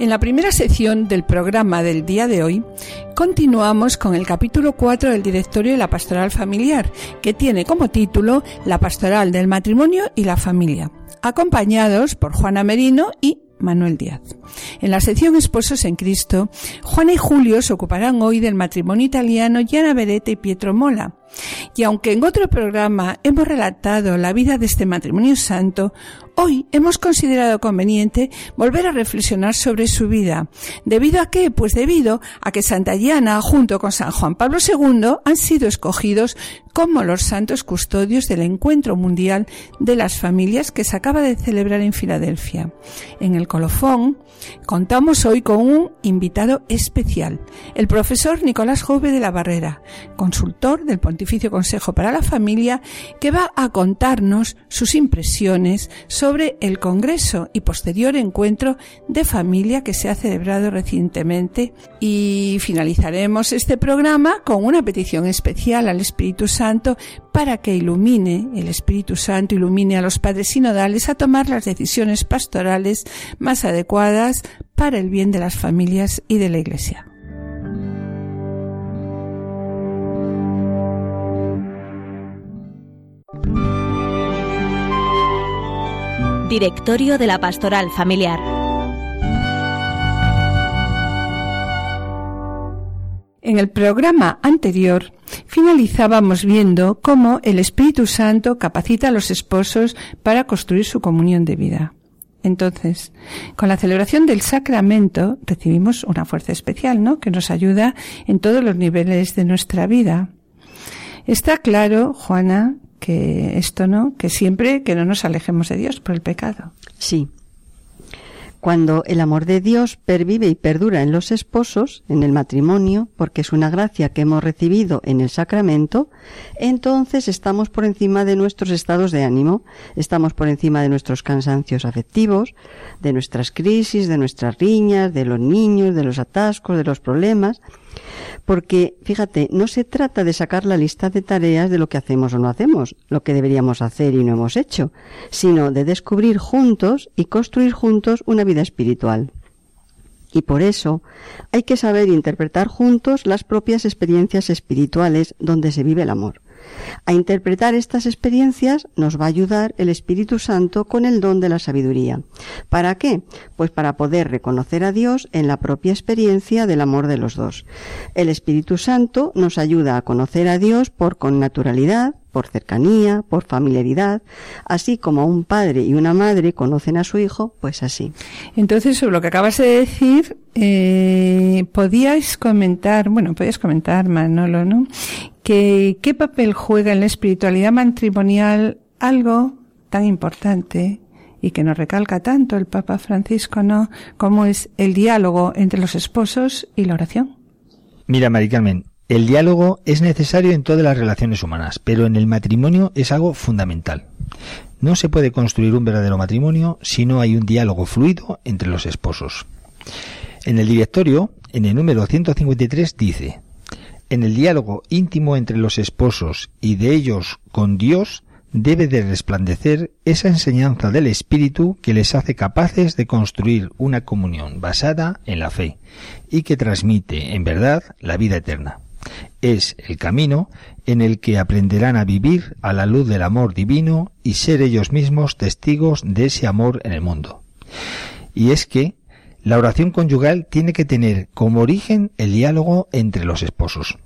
En la primera sección del programa del día de hoy, continuamos con el capítulo 4 del Directorio de la Pastoral Familiar, que tiene como título La Pastoral del Matrimonio y la Familia, acompañados por Juana Merino y Manuel Díaz. En la sección Esposos en Cristo, Juana y Julio se ocuparán hoy del matrimonio italiano Gianna Beretta y Pietro Mola. Y aunque en otro programa hemos relatado la vida de este matrimonio santo, hoy hemos considerado conveniente volver a reflexionar sobre su vida. ¿Debido a qué? Pues debido a que Santa Diana, junto con San Juan Pablo II, han sido escogidos como los santos custodios del encuentro mundial de las familias que se acaba de celebrar en Filadelfia. En el colofón contamos hoy con un invitado especial, el profesor Nicolás Jove de la Barrera, consultor del Pontificio Consejo para la Familia, que va a contarnos sus impresiones sobre el Congreso y posterior encuentro de familia que se ha celebrado recientemente. Y finalizaremos este programa con una petición especial al Espíritu Santo para que ilumine, el Espíritu Santo ilumine a los padres sinodales a tomar las decisiones pastorales más adecuadas para el bien de las familias y de la Iglesia. Directorio de la Pastoral Familiar. En el programa anterior finalizábamos viendo cómo el Espíritu Santo capacita a los esposos para construir su comunión de vida. Entonces, con la celebración del sacramento recibimos una fuerza especial, ¿no? Que nos ayuda en todos los niveles de nuestra vida. Está claro, Juana, que esto no, que siempre que no nos alejemos de Dios por el pecado. Sí. Cuando el amor de Dios pervive y perdura en los esposos, en el matrimonio, porque es una gracia que hemos recibido en el sacramento, entonces estamos por encima de nuestros estados de ánimo, estamos por encima de nuestros cansancios afectivos, de nuestras crisis, de nuestras riñas, de los niños, de los atascos, de los problemas, porque, fíjate, no se trata de sacar la lista de tareas de lo que hacemos o no hacemos, lo que deberíamos hacer y no hemos hecho, sino de descubrir juntos y construir juntos una vida espiritual. Y por eso hay que saber interpretar juntos las propias experiencias espirituales donde se vive el amor. A interpretar estas experiencias nos va a ayudar el Espíritu Santo con el don de la sabiduría. ¿Para qué? Pues para poder reconocer a Dios en la propia experiencia del amor de los dos. El Espíritu Santo nos ayuda a conocer a Dios por connaturalidad, por cercanía, por familiaridad, así como un padre y una madre conocen a su hijo, pues así. Entonces, sobre lo que acabas de decir, eh, podíais comentar, bueno, podías comentar, Manolo, ¿no? Que, ¿Qué papel juega en la espiritualidad matrimonial algo tan importante y que nos recalca tanto el Papa Francisco, ¿no? Como es el diálogo entre los esposos y la oración. Mira, Mari Carmen, el diálogo es necesario en todas las relaciones humanas, pero en el matrimonio es algo fundamental. No se puede construir un verdadero matrimonio si no hay un diálogo fluido entre los esposos. En el directorio, en el número 153, dice, en el diálogo íntimo entre los esposos y de ellos con Dios, debe de resplandecer esa enseñanza del Espíritu que les hace capaces de construir una comunión basada en la fe y que transmite, en verdad, la vida eterna. Es el camino en el que aprenderán a vivir a la luz del amor divino y ser ellos mismos testigos de ese amor en el mundo. Y es que la oración conyugal tiene que tener como origen el diálogo entre los esposos.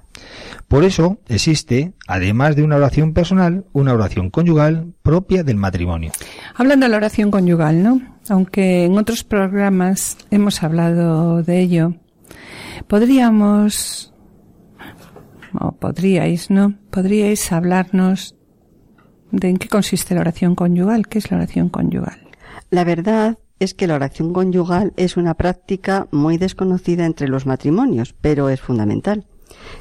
Por eso existe, además de una oración personal, una oración conyugal propia del matrimonio. Hablando de la oración conyugal, ¿no? Aunque en otros programas hemos hablado de ello, podríamos, o podríais, ¿no? Podríais hablarnos de en qué consiste la oración conyugal, qué es la oración conyugal. La verdad es que la oración conyugal es una práctica muy desconocida entre los matrimonios, pero es fundamental.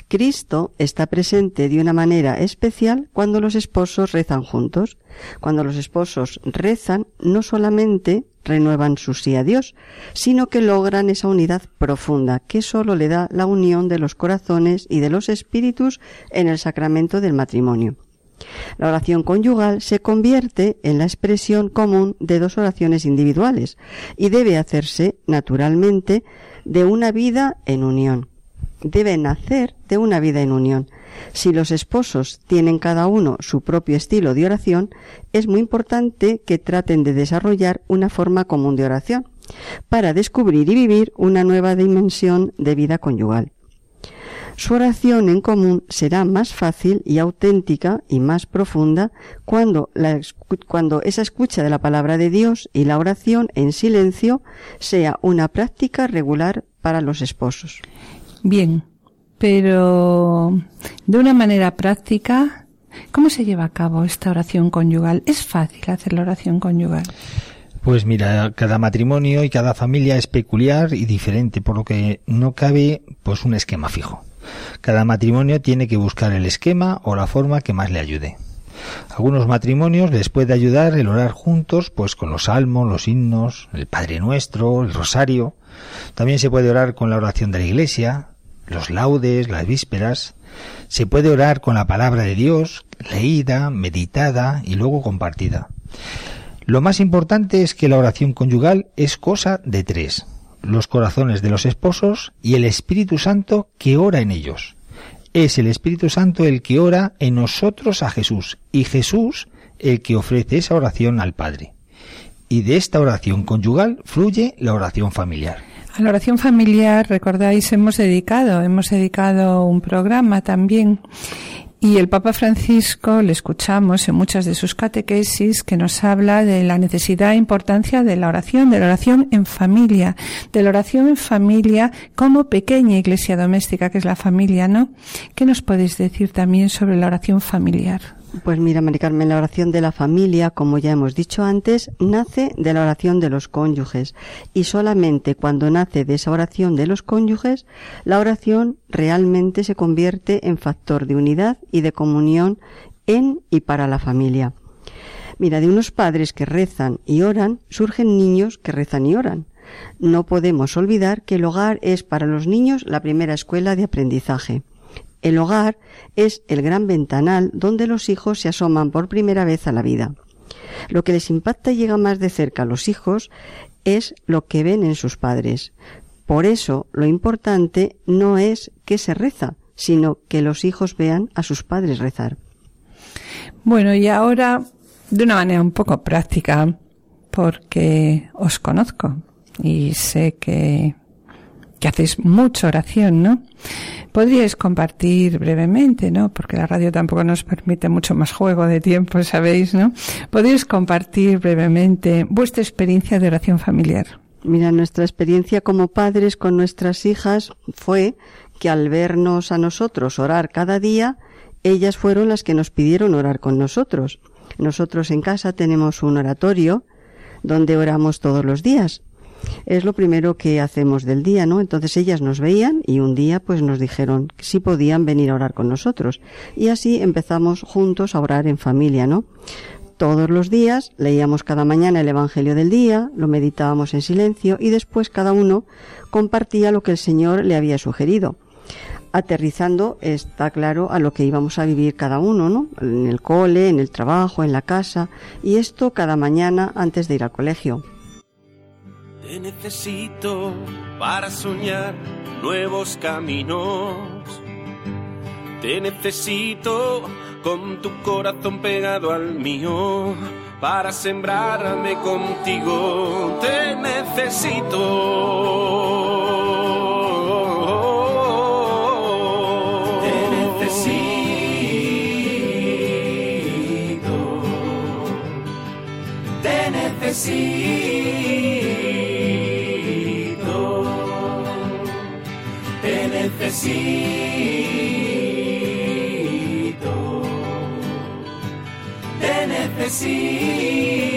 Cristo está presente de una manera especial cuando los esposos rezan juntos. Cuando los esposos rezan, no solamente renuevan su sí a Dios, sino que logran esa unidad profunda que sólo le da la unión de los corazones y de los espíritus en el sacramento del matrimonio. La oración conyugal se convierte en la expresión común de dos oraciones individuales y debe hacerse naturalmente de una vida en unión. Debe nacer de una vida en unión. Si los esposos tienen cada uno su propio estilo de oración, es muy importante que traten de desarrollar una forma común de oración para descubrir y vivir una nueva dimensión de vida conyugal. Su oración en común será más fácil y auténtica y más profunda cuando, cuando esa escucha de la palabra de Dios y la oración en silencio sea una práctica regular para los esposos. Bien, pero de una manera práctica, ¿cómo se lleva a cabo esta oración conyugal? ¿Es fácil hacer la oración conyugal? Pues mira, cada matrimonio y cada familia es peculiar y diferente, por lo que no cabe pues un esquema fijo. Cada matrimonio tiene que buscar el esquema o la forma que más le ayude. Algunos matrimonios les puede ayudar el orar juntos, pues con los salmos, los himnos, el Padre Nuestro, el Rosario. También se puede orar con la oración de la Iglesia, los laudes, las vísperas. Se puede orar con la palabra de Dios, leída, meditada y luego compartida. Lo más importante es que la oración conyugal es cosa de tres los corazones de los esposos y el Espíritu Santo que ora en ellos. Es el Espíritu Santo el que ora en nosotros a Jesús y Jesús el que ofrece esa oración al Padre. Y de esta oración conyugal fluye la oración familiar. A la oración familiar, recordáis, hemos dedicado, hemos dedicado un programa también y el Papa Francisco le escuchamos en muchas de sus catequesis que nos habla de la necesidad e importancia de la oración, de la oración en familia, de la oración en familia como pequeña iglesia doméstica que es la familia, ¿no? ¿Qué nos podéis decir también sobre la oración familiar? Pues mira, Mari Carmen, la oración de la familia, como ya hemos dicho antes, nace de la oración de los cónyuges y solamente cuando nace de esa oración de los cónyuges, la oración realmente se convierte en factor de unidad y de comunión en y para la familia. Mira, de unos padres que rezan y oran, surgen niños que rezan y oran. No podemos olvidar que el hogar es para los niños la primera escuela de aprendizaje. El hogar es el gran ventanal donde los hijos se asoman por primera vez a la vida. Lo que les impacta y llega más de cerca a los hijos es lo que ven en sus padres. Por eso lo importante no es que se reza, sino que los hijos vean a sus padres rezar. Bueno, y ahora, de una manera un poco práctica, porque os conozco y sé que, que hacéis mucha oración, ¿no? Podríais compartir brevemente, ¿no? Porque la radio tampoco nos permite mucho más juego de tiempo, sabéis, ¿no? Podríais compartir brevemente vuestra experiencia de oración familiar. Mira, nuestra experiencia como padres con nuestras hijas fue que al vernos a nosotros orar cada día, ellas fueron las que nos pidieron orar con nosotros. Nosotros en casa tenemos un oratorio donde oramos todos los días es lo primero que hacemos del día, ¿no? Entonces ellas nos veían y un día pues nos dijeron que podían venir a orar con nosotros. Y así empezamos juntos a orar en familia, ¿no? Todos los días leíamos cada mañana el Evangelio del día, lo meditábamos en silencio y después cada uno compartía lo que el Señor le había sugerido aterrizando, está claro, a lo que íbamos a vivir cada uno, ¿no? En el cole, en el trabajo, en la casa, y esto cada mañana antes de ir al colegio. Te necesito para soñar nuevos caminos. Te necesito con tu corazón pegado al mío para sembrarme contigo. Te necesito. Te necesito. Te necesito. necesito, te necesito.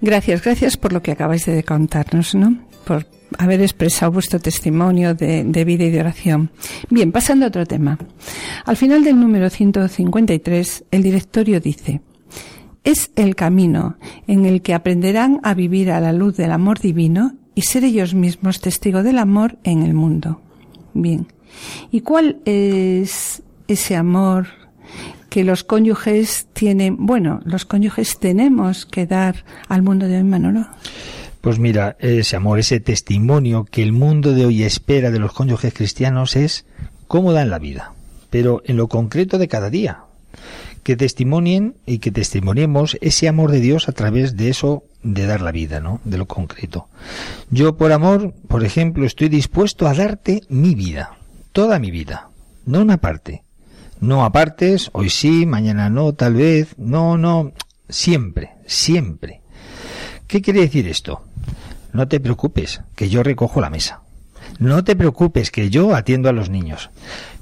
Gracias, gracias por lo que acabáis de contarnos, ¿no? Por haber expresado vuestro testimonio de, de, vida y de oración. Bien, pasando a otro tema. Al final del número 153, el directorio dice, es el camino en el que aprenderán a vivir a la luz del amor divino y ser ellos mismos testigo del amor en el mundo. Bien. ¿Y cuál es ese amor que los cónyuges tienen, bueno, los cónyuges tenemos que dar al mundo de hoy, Manolo? Pues mira, ese amor, ese testimonio que el mundo de hoy espera de los cónyuges cristianos es cómo dan la vida, pero en lo concreto de cada día. Que testimonien y que testimoniemos ese amor de Dios a través de eso de dar la vida, ¿no? De lo concreto. Yo por amor, por ejemplo, estoy dispuesto a darte mi vida, toda mi vida, no una parte. No apartes, hoy sí, mañana no, tal vez, no, no, siempre, siempre. ¿Qué quiere decir esto? No te preocupes, que yo recojo la mesa. No te preocupes, que yo atiendo a los niños.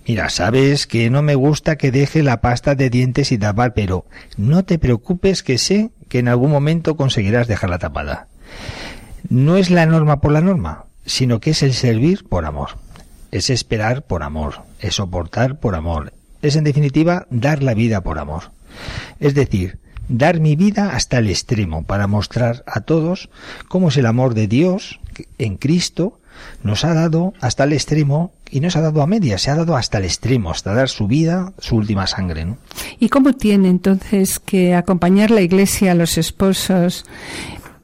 Mira, sabes que no me gusta que deje la pasta de dientes y tapar, pero no te preocupes que sé que en algún momento conseguirás dejarla tapada. No es la norma por la norma, sino que es el servir por amor. Es esperar por amor, es soportar por amor, es en definitiva dar la vida por amor. Es decir, dar mi vida hasta el extremo para mostrar a todos cómo es el amor de Dios en Cristo nos ha dado hasta el extremo y no se ha dado a media, se ha dado hasta el extremo, hasta dar su vida, su última sangre. ¿no? ¿Y cómo tiene entonces que acompañar la Iglesia a los esposos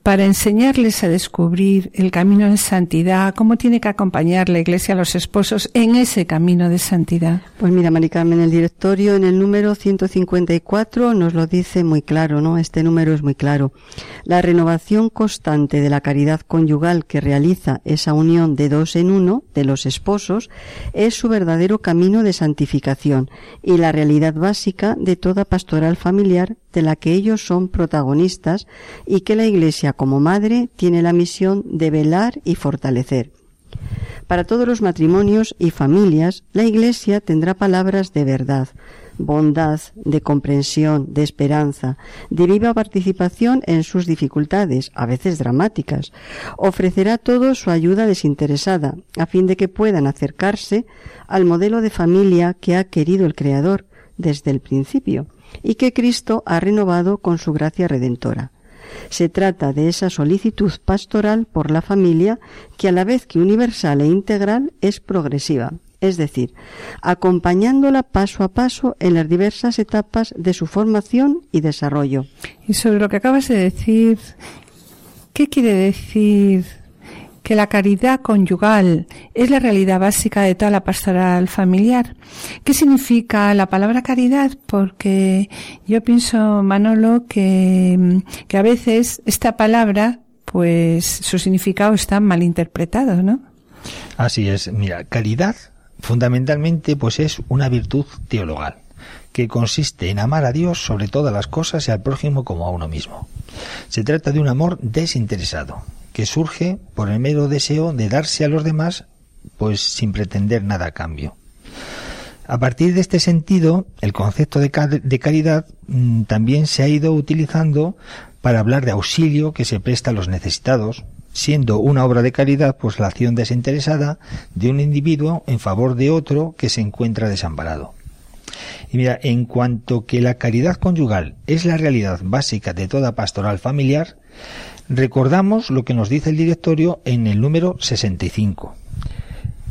para enseñarles a descubrir el camino de santidad, cómo tiene que acompañar la Iglesia a los esposos en ese camino de santidad. Pues mira, Mari Carmen, el directorio en el número 154 nos lo dice muy claro, ¿no? Este número es muy claro. La renovación constante de la caridad conyugal que realiza esa unión de dos en uno de los esposos es su verdadero camino de santificación y la realidad básica de toda pastoral familiar de la que ellos son protagonistas y que la Iglesia como madre tiene la misión de velar y fortalecer. Para todos los matrimonios y familias, la Iglesia tendrá palabras de verdad, bondad, de comprensión, de esperanza, de viva participación en sus dificultades, a veces dramáticas. Ofrecerá todo su ayuda desinteresada, a fin de que puedan acercarse al modelo de familia que ha querido el Creador desde el principio y que Cristo ha renovado con su gracia redentora. Se trata de esa solicitud pastoral por la familia que a la vez que universal e integral es progresiva, es decir, acompañándola paso a paso en las diversas etapas de su formación y desarrollo. Y sobre lo que acabas de decir, ¿qué quiere decir que la caridad conyugal es la realidad básica de toda la pastoral familiar. ¿Qué significa la palabra caridad? Porque yo pienso, Manolo, que, que a veces esta palabra, pues su significado está mal interpretado, ¿no? Así es. Mira, caridad fundamentalmente pues es una virtud teologal que consiste en amar a Dios sobre todas las cosas y al prójimo como a uno mismo. Se trata de un amor desinteresado, que surge por el mero deseo de darse a los demás, pues sin pretender nada a cambio. A partir de este sentido, el concepto de, caridad mm, también se ha ido utilizando para hablar de auxilio que se presta a los necesitados, siendo una obra de caridad pues la acción desinteresada de un individuo en favor de otro que se encuentra desamparado. Y mira, en cuanto que la caridad conyugal es la realidad básica de toda pastoral familiar, Recordamos lo que nos dice el directorio en el número 65.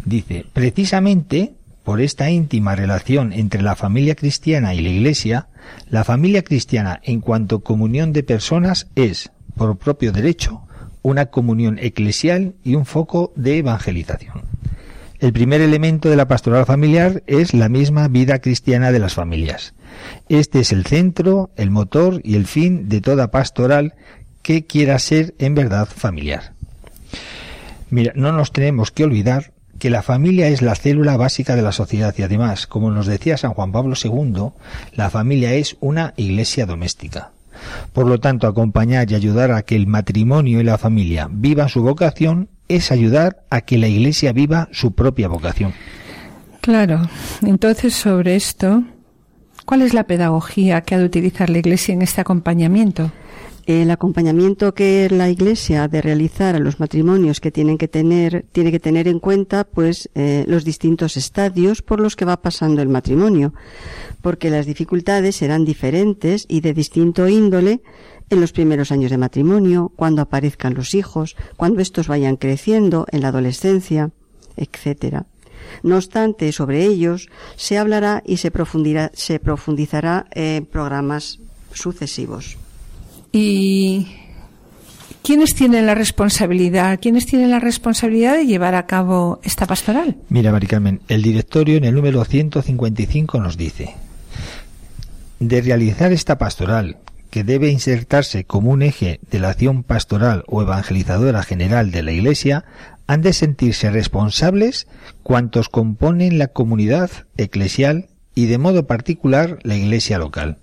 Dice, precisamente por esta íntima relación entre la familia cristiana y la Iglesia, la familia cristiana en cuanto comunión de personas es, por propio derecho, una comunión eclesial y un foco de evangelización. El primer elemento de la pastoral familiar es la misma vida cristiana de las familias. Este es el centro, el motor y el fin de toda pastoral que quiera ser en verdad familiar. Mira, no nos tenemos que olvidar que la familia es la célula básica de la sociedad y además, como nos decía San Juan Pablo II, la familia es una iglesia doméstica. Por lo tanto, acompañar y ayudar a que el matrimonio y la familia vivan su vocación es ayudar a que la iglesia viva su propia vocación. Claro, entonces sobre esto ¿Cuál es la pedagogía que ha de utilizar la Iglesia en este acompañamiento? El acompañamiento que la Iglesia ha de realizar a los matrimonios que tienen que tener, tiene que tener en cuenta, pues, eh, los distintos estadios por los que va pasando el matrimonio, porque las dificultades serán diferentes y de distinto índole en los primeros años de matrimonio, cuando aparezcan los hijos, cuando estos vayan creciendo en la adolescencia, etcétera. No obstante, sobre ellos se hablará y se, profundizará en programas sucesivos. ¿Y quiénes tienen la responsabilidad? ¿Quiénes tienen la responsabilidad de llevar a cabo esta pastoral? Mira, Mari Carmen, el directorio en el número 155 nos dice, de realizar esta pastoral, que debe insertarse como un eje de la acción pastoral o evangelizadora general de la Iglesia, han de sentirse responsables cuantos componen la comunidad eclesial y de modo particular la Iglesia local.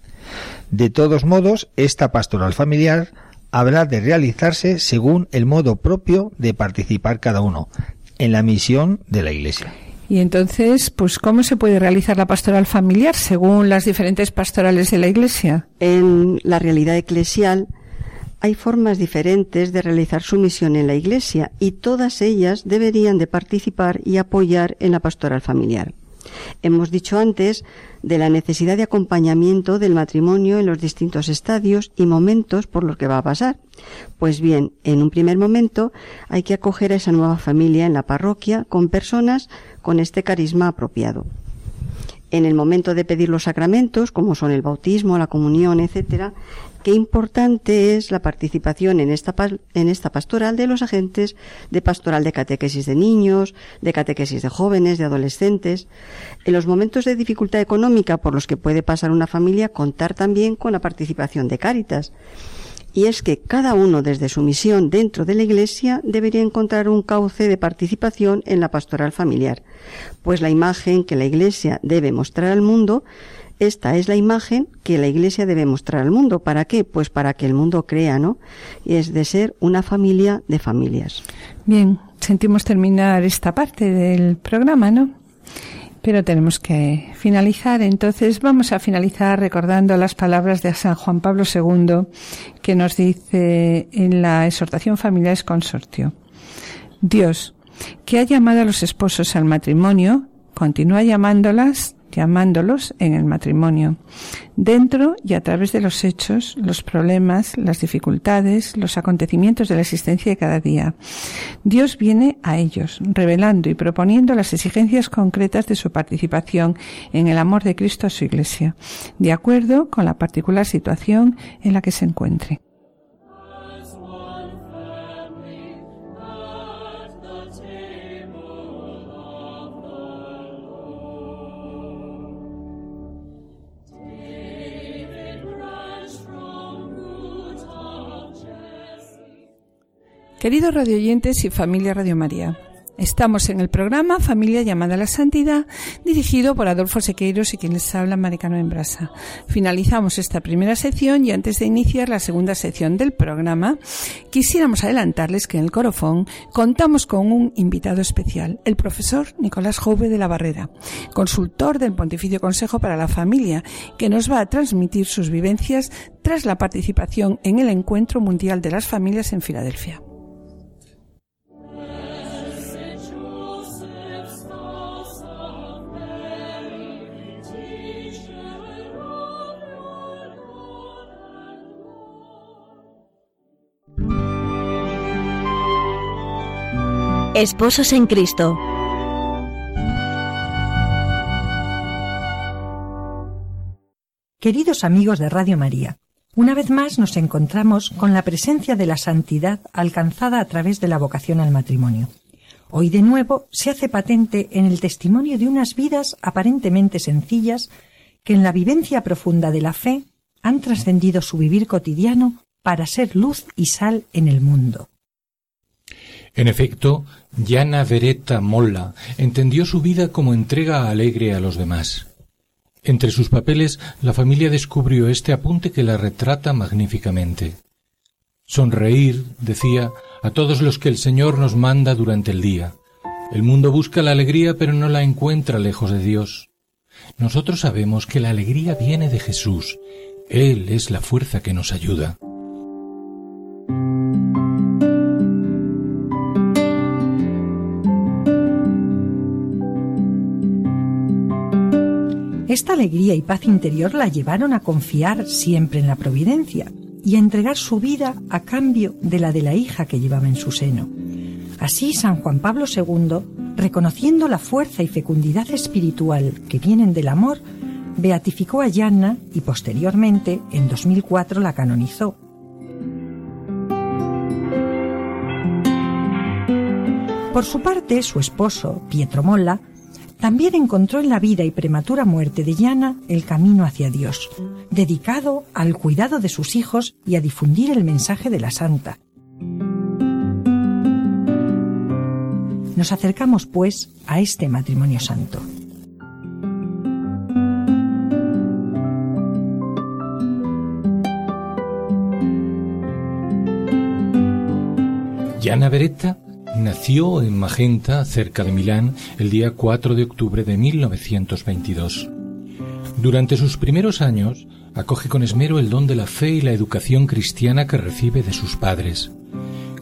De todos modos, esta pastoral familiar habrá de realizarse según el modo propio de participar cada uno en la misión de la Iglesia. Y entonces, pues, ¿cómo se puede realizar la pastoral familiar según las diferentes pastorales de la Iglesia? En la realidad eclesial hay formas diferentes de realizar su misión en la Iglesia y todas ellas deberían de participar y apoyar en la pastoral familiar. Hemos dicho antes de la necesidad de acompañamiento del matrimonio en los distintos estadios y momentos por los que va a pasar. Pues bien, en un primer momento hay que acoger a esa nueva familia en la parroquia con personas con este carisma apropiado. En el momento de pedir los sacramentos, como son el bautismo, la comunión, etcétera, qué importante es la participación en esta, en esta pastoral de los agentes de pastoral de catequesis de niños, de catequesis de jóvenes, de adolescentes. En los momentos de dificultad económica por los que puede pasar una familia, contar también con la participación de Cáritas. Y es que cada uno desde su misión dentro de la Iglesia debería encontrar un cauce de participación en la pastoral familiar, pues la imagen que la Iglesia debe mostrar al mundo, esta es la imagen que la Iglesia debe mostrar al mundo. ¿Para qué? Pues para que el mundo crea, ¿no? Y es de ser una familia de familias. Bien, sentimos terminar esta parte del programa, ¿no? Pero tenemos que finalizar, entonces vamos a finalizar recordando las palabras de San Juan Pablo II que nos dice en la exhortación Familiares Consortio. Dios, que ha llamado a los esposos al matrimonio, continúa llamándolas llamándolos en el matrimonio, dentro y a través de los hechos, los problemas, las dificultades, los acontecimientos de la existencia de cada día. Dios viene a ellos, revelando y proponiendo las exigencias concretas de su participación en el amor de Cristo a su Iglesia, de acuerdo con la particular situación en la que se encuentre. Queridos radioyentes y familia Radio María, estamos en el programa Familia llamada a la Santidad, dirigido por Adolfo Sequeiros y quien les habla Maricano en Brasa. Finalizamos esta primera sección y antes de iniciar la segunda sección del programa, quisiéramos adelantarles que en el Corofón contamos con un invitado especial, el profesor Nicolás Jove de la Barrera, consultor del Pontificio Consejo para la Familia, que nos va a transmitir sus vivencias tras la participación en el Encuentro Mundial de las Familias en Filadelfia. Esposos en Cristo. Queridos amigos de Radio María, una vez más nos encontramos con la presencia de la santidad alcanzada a través de la vocación al matrimonio. Hoy de nuevo se hace patente en el testimonio de unas vidas aparentemente sencillas que en la vivencia profunda de la fe han trascendido su vivir cotidiano para ser luz y sal en el mundo. En efecto, Yana Vereta Molla entendió su vida como entrega alegre a los demás. Entre sus papeles, la familia descubrió este apunte que la retrata magníficamente. Sonreír, decía, a todos los que el Señor nos manda durante el día. El mundo busca la alegría pero no la encuentra lejos de Dios. Nosotros sabemos que la alegría viene de Jesús. Él es la fuerza que nos ayuda. Esta alegría y paz interior la llevaron a confiar siempre en la providencia y a entregar su vida a cambio de la de la hija que llevaba en su seno. Así San Juan Pablo II, reconociendo la fuerza y fecundidad espiritual que vienen del amor, beatificó a Yanna y posteriormente, en 2004, la canonizó. Por su parte, su esposo, Pietro Molla, también encontró en la vida y prematura muerte de Yana el camino hacia Dios, dedicado al cuidado de sus hijos y a difundir el mensaje de la Santa. Nos acercamos, pues, a este matrimonio santo. Yana Beretta Nació en Magenta, cerca de Milán, el día 4 de octubre de 1922. Durante sus primeros años, acoge con esmero el don de la fe y la educación cristiana que recibe de sus padres.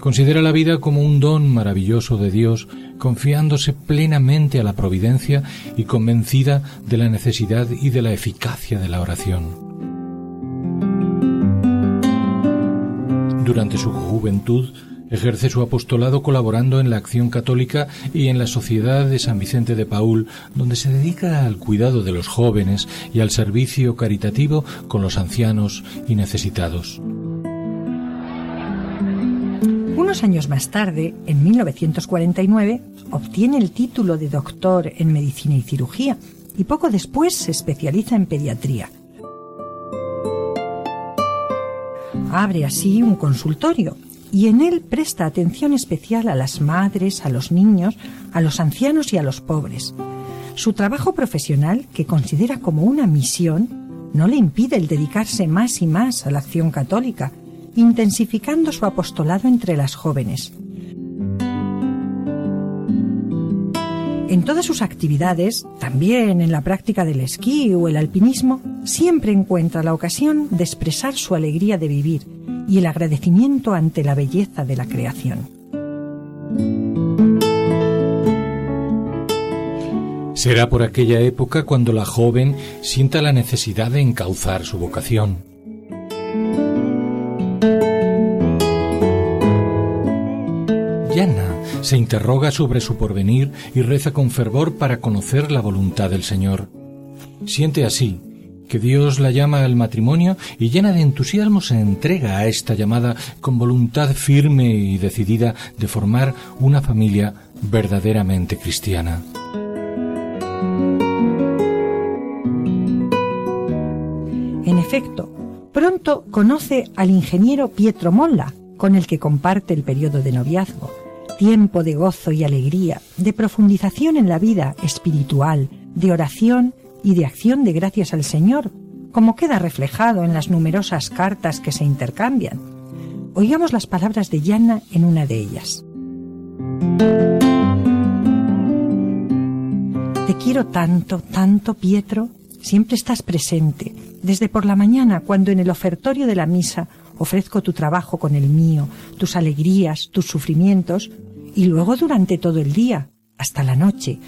Considera la vida como un don maravilloso de Dios, confiándose plenamente a la providencia y convencida de la necesidad y de la eficacia de la oración. Durante su juventud, Ejerce su apostolado colaborando en la acción católica y en la Sociedad de San Vicente de Paul, donde se dedica al cuidado de los jóvenes y al servicio caritativo con los ancianos y necesitados. Unos años más tarde, en 1949, obtiene el título de doctor en medicina y cirugía y poco después se especializa en pediatría. Abre así un consultorio y en él presta atención especial a las madres, a los niños, a los ancianos y a los pobres. Su trabajo profesional, que considera como una misión, no le impide el dedicarse más y más a la acción católica, intensificando su apostolado entre las jóvenes. En todas sus actividades, también en la práctica del esquí o el alpinismo, siempre encuentra la ocasión de expresar su alegría de vivir y el agradecimiento ante la belleza de la creación. Será por aquella época cuando la joven sienta la necesidad de encauzar su vocación. Yana se interroga sobre su porvenir y reza con fervor para conocer la voluntad del Señor. Siente así que Dios la llama al matrimonio y llena de entusiasmo se entrega a esta llamada con voluntad firme y decidida de formar una familia verdaderamente cristiana. En efecto, pronto conoce al ingeniero Pietro Molla, con el que comparte el periodo de noviazgo, tiempo de gozo y alegría, de profundización en la vida espiritual, de oración y de acción de gracias al Señor, como queda reflejado en las numerosas cartas que se intercambian. Oigamos las palabras de Yanna en una de ellas. Te quiero tanto, tanto, Pietro. Siempre estás presente, desde por la mañana, cuando en el ofertorio de la misa ofrezco tu trabajo con el mío, tus alegrías, tus sufrimientos, y luego durante todo el día, hasta la noche,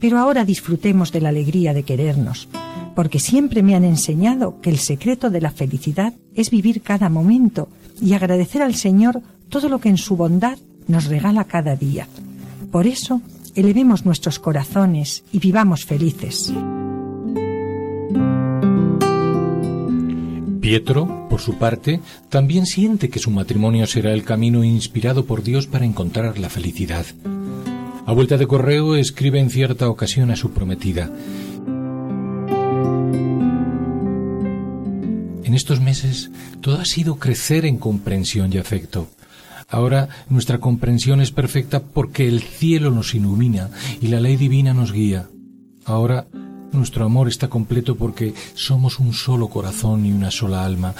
pero ahora disfrutemos de la alegría de querernos, porque siempre me han enseñado que el secreto de la felicidad es vivir cada momento y agradecer al Señor todo lo que en su bondad nos regala cada día. Por eso, elevemos nuestros corazones y vivamos felices. Pietro, por su parte, también siente que su matrimonio será el camino inspirado por Dios para encontrar la felicidad. A vuelta de correo escribe en cierta ocasión a su prometida. En estos meses todo ha sido crecer en comprensión y afecto. Ahora nuestra comprensión es perfecta porque el cielo nos ilumina y la ley divina nos guía. Ahora nuestro amor está completo porque somos un solo corazón y una sola alma,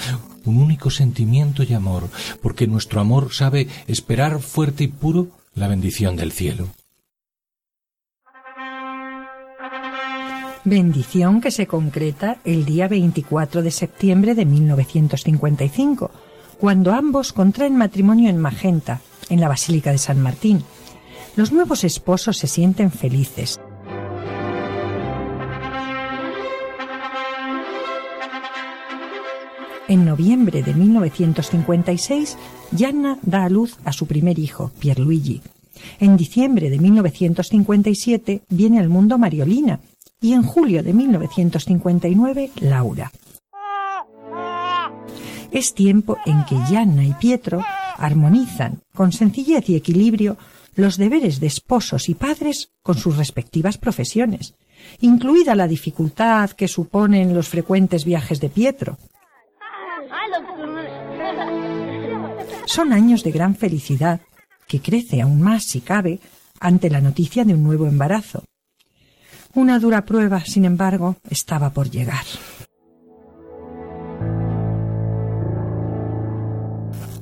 un único sentimiento y amor, porque nuestro amor sabe esperar fuerte y puro la bendición del cielo. Bendición que se concreta el día 24 de septiembre de 1955, cuando ambos contraen matrimonio en Magenta, en la Basílica de San Martín. Los nuevos esposos se sienten felices. En noviembre de 1956, Gianna da a luz a su primer hijo, Pierluigi. En diciembre de 1957 viene al mundo Mariolina y en julio de 1959 Laura. Es tiempo en que Gianna y Pietro armonizan con sencillez y equilibrio los deberes de esposos y padres con sus respectivas profesiones, incluida la dificultad que suponen los frecuentes viajes de Pietro. Son años de gran felicidad, que crece aún más si cabe ante la noticia de un nuevo embarazo. Una dura prueba, sin embargo, estaba por llegar.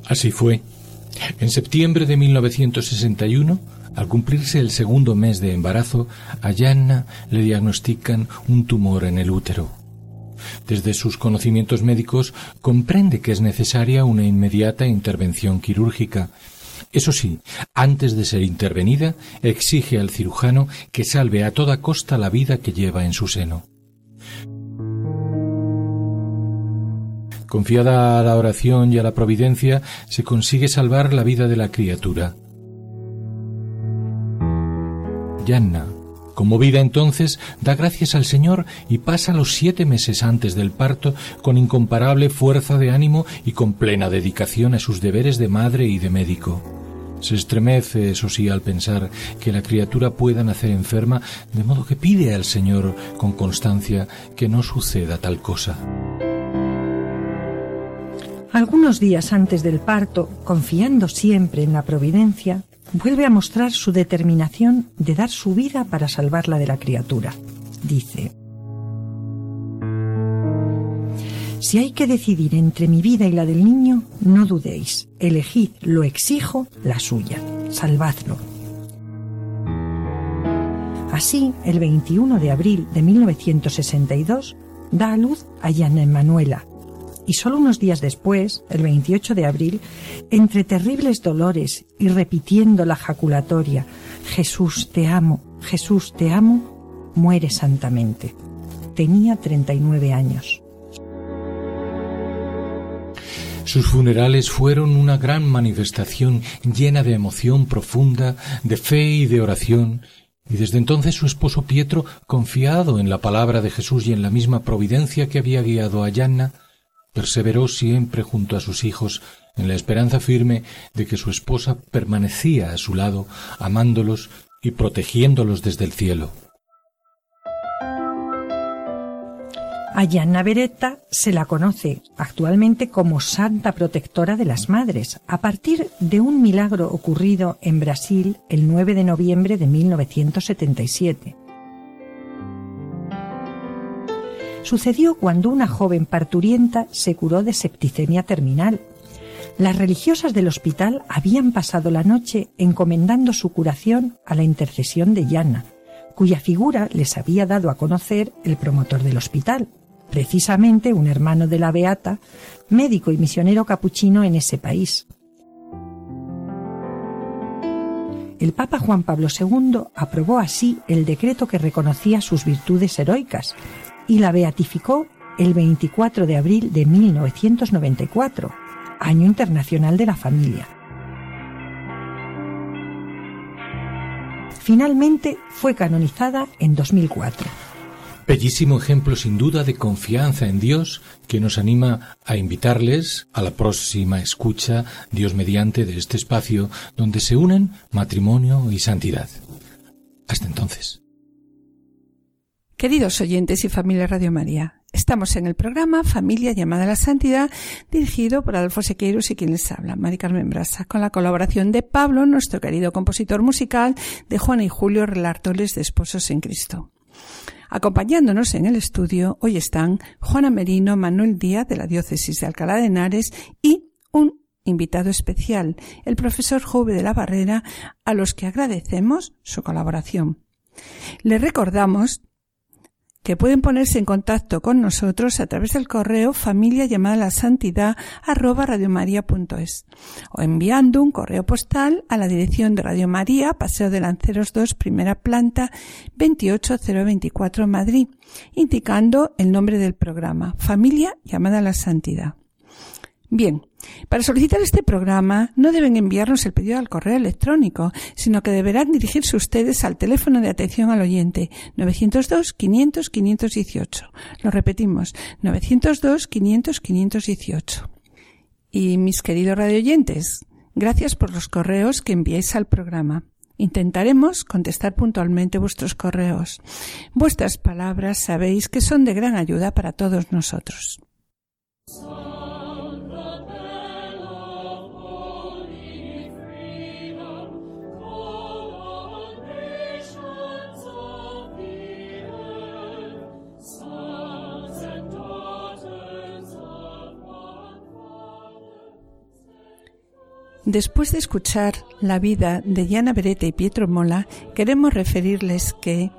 Así fue. En septiembre de 1961, al cumplirse el segundo mes de embarazo, a Yanna le diagnostican un tumor en el útero. Desde sus conocimientos médicos comprende que es necesaria una inmediata intervención quirúrgica. Eso sí, antes de ser intervenida, exige al cirujano que salve a toda costa la vida que lleva en su seno. Confiada a la oración y a la providencia, se consigue salvar la vida de la criatura. Yanna, Conmovida entonces, da gracias al Señor y pasa los siete meses antes del parto con incomparable fuerza de ánimo y con plena dedicación a sus deberes de madre y de médico. Se estremece, eso sí, al pensar que la criatura pueda nacer enferma, de modo que pide al Señor con constancia que no suceda tal cosa. Algunos días antes del parto, confiando siempre en la providencia, vuelve a mostrar su determinación de dar su vida para salvarla de la criatura. Dice, Si hay que decidir entre mi vida y la del niño, no dudéis, elegid, lo exijo, la suya, salvadlo. Así, el 21 de abril de 1962, da a luz a Yana Emanuela, y solo unos días después, el 28 de abril, entre terribles dolores y repitiendo la jaculatoria, Jesús te amo, Jesús te amo, muere santamente. Tenía 39 años. Sus funerales fueron una gran manifestación llena de emoción profunda, de fe y de oración, y desde entonces su esposo Pietro, confiado en la palabra de Jesús y en la misma providencia que había guiado a Yanna, perseveró siempre junto a sus hijos en la esperanza firme de que su esposa permanecía a su lado, amándolos y protegiéndolos desde el cielo. A Gianna Beretta se la conoce actualmente como Santa Protectora de las Madres, a partir de un milagro ocurrido en Brasil el 9 de noviembre de 1977. Sucedió cuando una joven parturienta se curó de septicemia terminal. Las religiosas del hospital habían pasado la noche encomendando su curación a la intercesión de Yana, cuya figura les había dado a conocer el promotor del hospital, precisamente un hermano de la Beata, médico y misionero capuchino en ese país. El Papa Juan Pablo II aprobó así el decreto que reconocía sus virtudes heroicas y la beatificó el 24 de abril de 1994, Año Internacional de la Familia. Finalmente fue canonizada en 2004. Bellísimo ejemplo sin duda de confianza en Dios que nos anima a invitarles a la próxima escucha, Dios mediante, de este espacio donde se unen matrimonio y santidad. Hasta entonces. Queridos oyentes y familia Radio María, estamos en el programa Familia llamada a la Santidad, dirigido por Adolfo Sequeiros y quien les habla, Mari Carmen Brasa, con la colaboración de Pablo, nuestro querido compositor musical, de Juana y Julio, relatores de Esposos en Cristo. Acompañándonos en el estudio hoy están Juana Merino, Manuel Díaz de la Diócesis de Alcalá de Henares y un invitado especial, el profesor Jove de la Barrera, a los que agradecemos su colaboración. Le recordamos que pueden ponerse en contacto con nosotros a través del correo familia llamada la santidad arroba radiomaria.es o enviando un correo postal a la dirección de Radio María, Paseo de Lanceros 2, primera planta, 28024 Madrid, indicando el nombre del programa, familia llamada la santidad. Bien, para solicitar este programa no deben enviarnos el pedido al correo electrónico, sino que deberán dirigirse ustedes al teléfono de atención al oyente 902 500 518. Lo repetimos, 902 500 518. Y mis queridos radioyentes, gracias por los correos que enviáis al programa. Intentaremos contestar puntualmente vuestros correos. Vuestras palabras sabéis que son de gran ayuda para todos nosotros. Después de escuchar la vida de Diana Beretta y Pietro Mola, queremos referirles que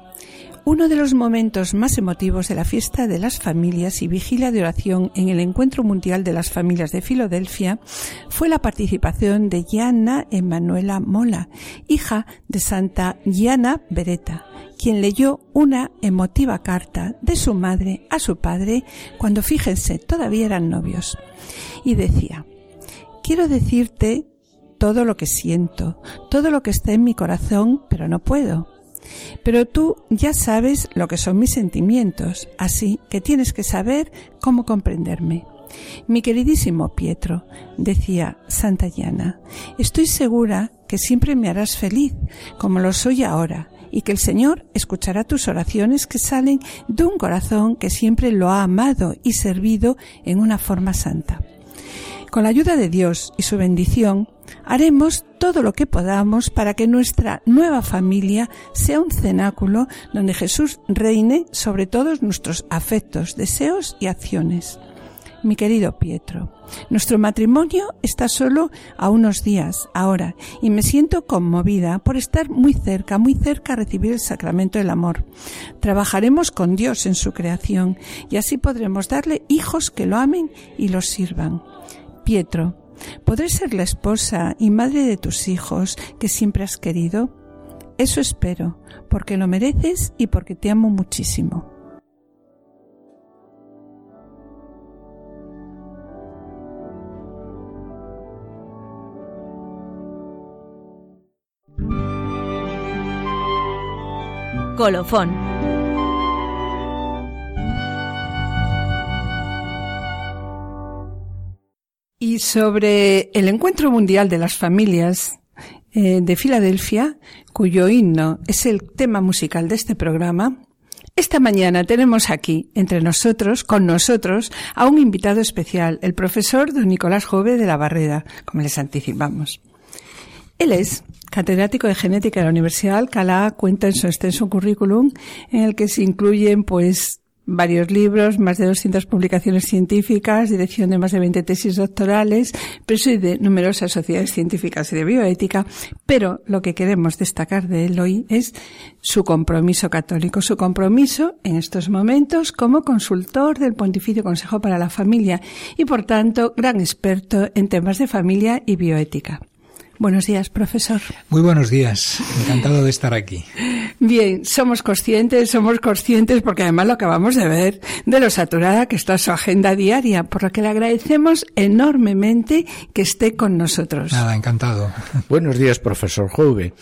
uno de los momentos más emotivos de la fiesta de las familias y vigilia de oración en el Encuentro Mundial de las Familias de Filadelfia fue la participación de Diana Emanuela Mola, hija de Santa Diana Beretta, quien leyó una emotiva carta de su madre a su padre cuando, fíjense, todavía eran novios. Y decía, quiero decirte todo lo que siento, todo lo que está en mi corazón, pero no puedo. Pero tú ya sabes lo que son mis sentimientos, así que tienes que saber cómo comprenderme. Mi queridísimo Pietro, decía Santa Llana, estoy segura que siempre me harás feliz, como lo soy ahora, y que el Señor escuchará tus oraciones que salen de un corazón que siempre lo ha amado y servido en una forma santa. Con la ayuda de Dios y su bendición, haremos todo lo que podamos para que nuestra nueva familia sea un cenáculo donde Jesús reine sobre todos nuestros afectos, deseos y acciones. Mi querido Pietro, nuestro matrimonio está solo a unos días ahora y me siento conmovida por estar muy cerca, muy cerca a recibir el sacramento del amor. Trabajaremos con Dios en su creación y así podremos darle hijos que lo amen y los sirvan. Pietro, ¿podré ser la esposa y madre de tus hijos que siempre has querido? Eso espero, porque lo mereces y porque te amo muchísimo. Colofón. Y sobre el Encuentro Mundial de las Familias eh, de Filadelfia, cuyo himno es el tema musical de este programa, esta mañana tenemos aquí, entre nosotros, con nosotros, a un invitado especial, el profesor don Nicolás Jove de la Barreda, como les anticipamos. Él es catedrático de genética de la Universidad de Alcalá, cuenta en su extenso currículum, en el que se incluyen, pues, varios libros, más de 200 publicaciones científicas, dirección de más de 20 tesis doctorales, preside numerosas sociedades científicas y de bioética, pero lo que queremos destacar de él hoy es su compromiso católico, su compromiso en estos momentos como consultor del Pontificio Consejo para la Familia y, por tanto, gran experto en temas de familia y bioética. Buenos días, profesor. Muy buenos días, encantado de estar aquí. Bien, somos conscientes, somos conscientes porque además lo acabamos de ver de lo saturada que está su agenda diaria, por lo que le agradecemos enormemente que esté con nosotros. Nada, encantado. Buenos días, profesor Jove.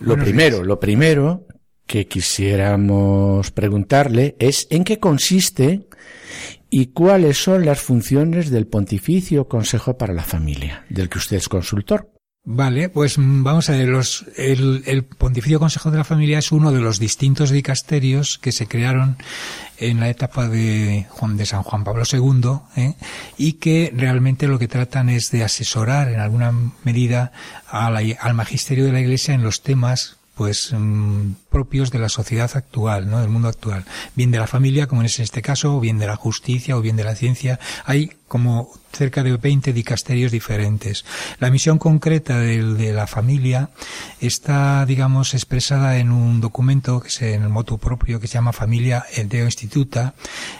Lo Buenos primero, días. lo primero que quisiéramos preguntarle es en qué consiste y cuáles son las funciones del Pontificio Consejo para la Familia, del que usted es consultor. Vale, pues mm, vamos a ver, los, el, el Pontificio Consejo de la Familia es uno de los distintos dicasterios que se crearon en la etapa de, Juan, de San Juan Pablo II ¿eh? y que realmente lo que tratan es de asesorar en alguna medida al magisterio de la Iglesia en los temas pues mm, propios de la sociedad actual, ¿no? Del mundo actual. Bien de la familia, como es en este caso, o bien de la justicia, o bien de la ciencia. Hay como cerca de 20 dicasterios diferentes. La misión concreta de, de, la familia está, digamos, expresada en un documento que es en el moto propio que se llama Familia Deo Instituta,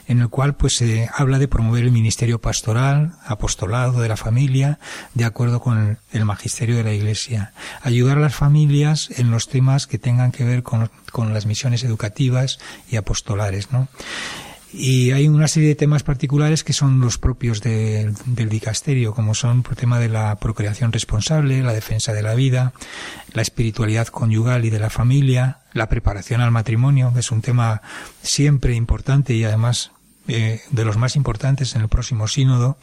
en el cual pues se habla de promover el ministerio pastoral, apostolado de la familia, de acuerdo con el, el magisterio de la Iglesia. Ayudar a las familias en los temas que tengan que ver con, las misiones educativas y apostolares, ¿no? Y hay una serie de temas particulares que son los propios de, del dicasterio, como son el tema de la procreación responsable, la defensa de la vida, la espiritualidad conyugal y de la familia, la preparación al matrimonio, que es un tema siempre importante y además eh, de los más importantes en el próximo sínodo,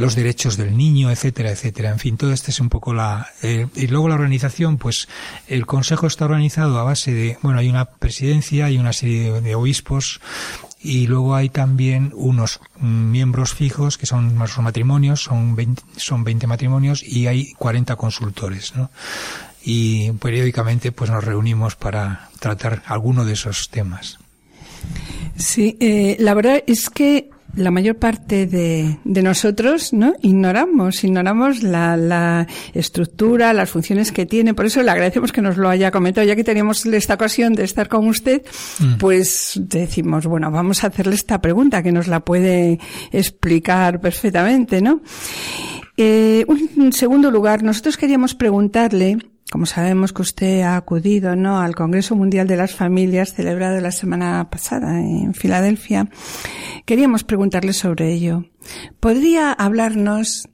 los derechos del niño, etcétera, etcétera. En fin, todo este es un poco la... Eh, y luego la organización, pues el Consejo está organizado a base de, bueno, hay una presidencia, hay una serie de, obispos, y luego hay también unos miembros fijos que son más matrimonios, son 20, son 20 matrimonios y hay 40 consultores, ¿no? Y periódicamente pues nos reunimos para tratar alguno de esos temas. Sí, eh, la verdad es que la mayor parte de, de, nosotros no ignoramos ignoramos la, la, estructura las funciones que tiene. Por eso le agradecemos que nos lo haya comentado. Ya que teníamos esta ocasión de estar con usted mm. pues decimos bueno vamos a hacerle esta pregunta que nos la puede explicar perfectamente no eh, un segundo lugar nosotros queríamos preguntarle como sabemos que usted ha acudido ¿no? al Congreso Mundial de las Familias celebrado la semana pasada en Filadelfia, queríamos preguntarle sobre ello. ¿Podría hablarnos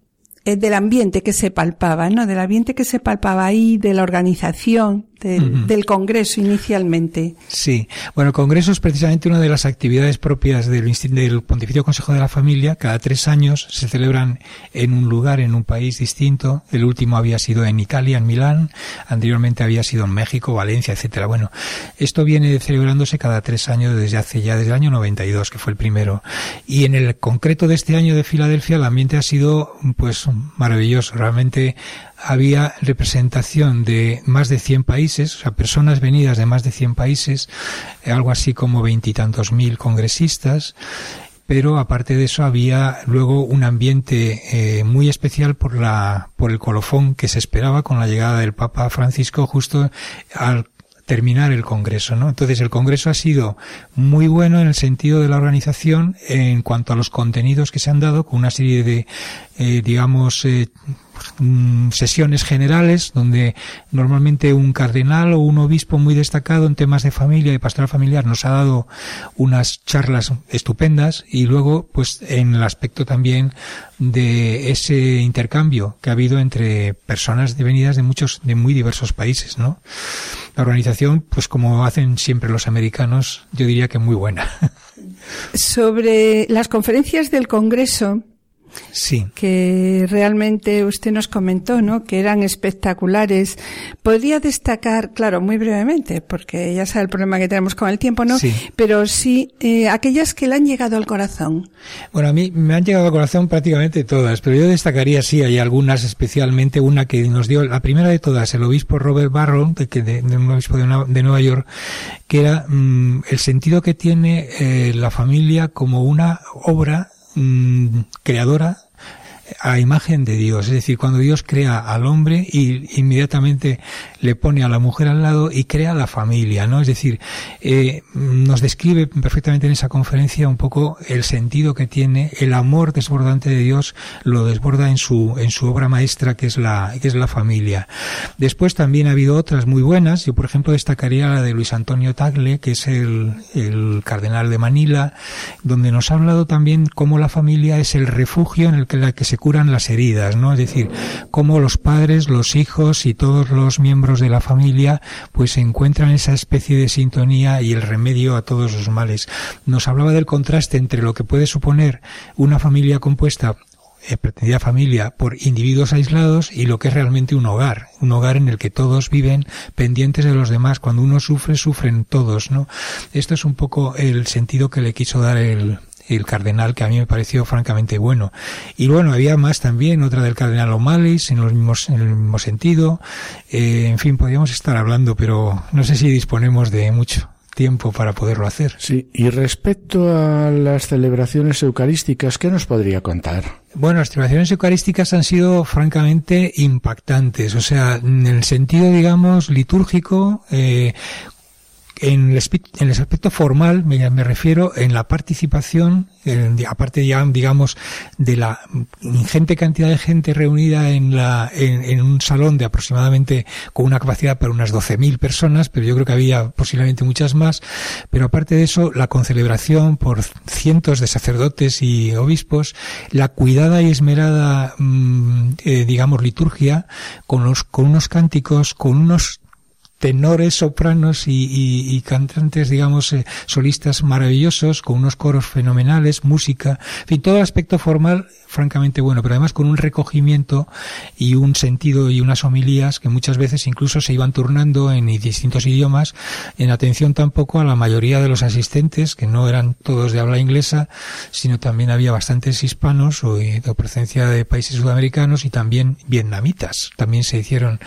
eh, del ambiente que se palpaba, ¿no? Del ambiente que se palpaba ahí, de la organización, del, uh -huh. del Congreso inicialmente. Sí, bueno, el Congreso es precisamente una de las actividades propias del, del Pontificio Consejo de la Familia. Cada tres años se celebran en un lugar, en un país distinto. El último había sido en Italia, en Milán. Anteriormente había sido en México, Valencia, etcétera. Bueno, esto viene celebrándose cada tres años desde hace ya, desde el año 92, que fue el primero. Y en el concreto de este año de Filadelfia, el ambiente ha sido, pues, maravilloso. Realmente había representación de más de 100 países, o sea, personas venidas de más de 100 países, algo así como veintitantos mil congresistas, pero aparte de eso había luego un ambiente eh, muy especial por la por el colofón que se esperaba con la llegada del Papa Francisco justo al terminar el Congreso, ¿no? Entonces el Congreso ha sido muy bueno en el sentido de la organización en cuanto a los contenidos que se han dado con una serie de, eh, digamos, eh, sesiones generales donde normalmente un cardenal o un obispo muy destacado en temas de familia y pastoral familiar nos ha dado unas charlas estupendas y luego pues en el aspecto también de ese intercambio que ha habido entre personas venidas de muchos de muy diversos países, ¿no? La organización pues como hacen siempre los americanos, yo diría que muy buena. Sobre las conferencias del Congreso, Sí. Que realmente usted nos comentó, ¿no? Que eran espectaculares. Podría destacar, claro, muy brevemente, porque ya sabe el problema que tenemos con el tiempo, ¿no? Sí. Pero sí, eh, aquellas que le han llegado al corazón. Bueno, a mí me han llegado al corazón prácticamente todas, pero yo destacaría, sí, hay algunas especialmente, una que nos dio, la primera de todas, el obispo Robert Barron, de, de, de un obispo de, de, Nueva York, que era mmm, el sentido que tiene eh, la familia como una obra mmm, creadora a imagen de Dios, es decir, cuando Dios crea al hombre y inmediatamente le pone a la mujer al lado y crea la familia, ¿no? Es decir, eh, nos describe perfectamente en esa conferencia un poco el sentido que tiene el amor desbordante de Dios, lo desborda en su en su obra maestra que es la que es la familia. Después también ha habido otras muy buenas. Yo por ejemplo destacaría la de Luis Antonio Tagle, que es el, el cardenal de Manila, donde nos ha hablado también cómo la familia es el refugio en el que la que se curan las heridas, ¿no? Es decir, cómo los padres, los hijos y todos los miembros de la familia pues encuentran esa especie de sintonía y el remedio a todos los males. Nos hablaba del contraste entre lo que puede suponer una familia compuesta eh, pretendida familia por individuos aislados y lo que es realmente un hogar, un hogar en el que todos viven pendientes de los demás. Cuando uno sufre, sufren todos, ¿no? Esto es un poco el sentido que le quiso dar el, el cardenal, que a mí me pareció francamente bueno. Y bueno, había más también, otra del cardenal O'Malley, en, los mismos, en el mismo sentido. Eh, en fin, podríamos estar hablando, pero no sé si disponemos de mucho tiempo para poderlo hacer. Sí, y respecto a las celebraciones eucarísticas, ¿qué nos podría contar? Bueno, las celebraciones eucarísticas han sido francamente impactantes, o sea, en el sentido, digamos, litúrgico, eh, en el, en el aspecto formal me, refiero en la participación, en, aparte ya digamos de la ingente cantidad de gente reunida en, la, en, en un salón de aproximadamente con una capacidad para unas 12.000 personas, pero yo creo que había posiblemente muchas más, pero aparte de eso la concelebración por cientos de sacerdotes y obispos, la cuidada y esmerada mmm, eh, digamos liturgia con los con unos cánticos, con unos tenores, sopranos y, y, cantantes, digamos, eh, solistas maravillosos, con unos coros fenomenales, música, en fin, todo el aspecto formal francamente bueno, pero además con un recogimiento y un sentido y unas homilías que muchas veces incluso se iban turnando en distintos idiomas, en atención tampoco a la mayoría de los asistentes, que no eran todos de habla inglesa, sino también había bastantes hispanos o de presencia de países sudamericanos y también vietnamitas. También se hicieron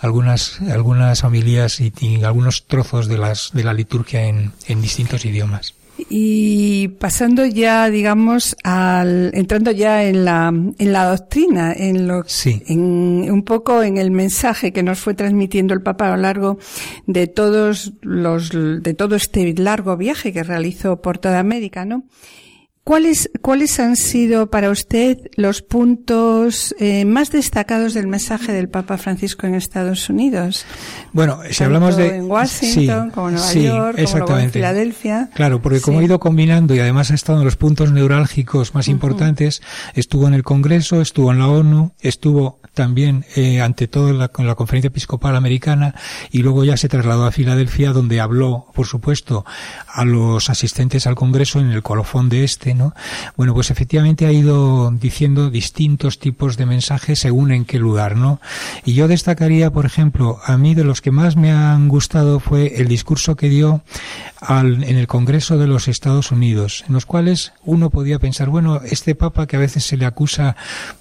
algunas, algunas homilías y, y algunos trozos de las, de la liturgia en, en distintos idiomas. Y pasando ya, digamos, al, entrando ya en la, en la doctrina, en lo, sí. en, un poco en el mensaje que nos fue transmitiendo el Papa a lo largo de todos los, de todo este largo viaje que realizó por toda América, ¿no? ¿Cuáles, ¿Cuáles han sido para usted los puntos eh, más destacados del mensaje del Papa Francisco en Estados Unidos? Bueno, si Tanto hablamos de en Washington, sí, como Nueva sí, York, como en Filadelfia. Claro, porque como Sí. he ido combinando y además ha estado en los puntos neurálgicos más importantes, estuvo en el Congreso, estuvo en la ONU, estuvo también eh, ante todo la, la Conferencia Episcopal Americana y luego ya se trasladó a Filadelfia donde habló, por supuesto, a los asistentes al Congreso en el colofón de este, ¿no? Bueno, pues efectivamente ha ido diciendo distintos tipos de mensajes según en qué lugar, ¿no? Y yo destacaría, por ejemplo, a mí de los que más me han gustado fue el discurso que dio al, en el Congreso de los Estados Unidos, en los cuales uno podía pensar, bueno, este Papa que a veces se le acusa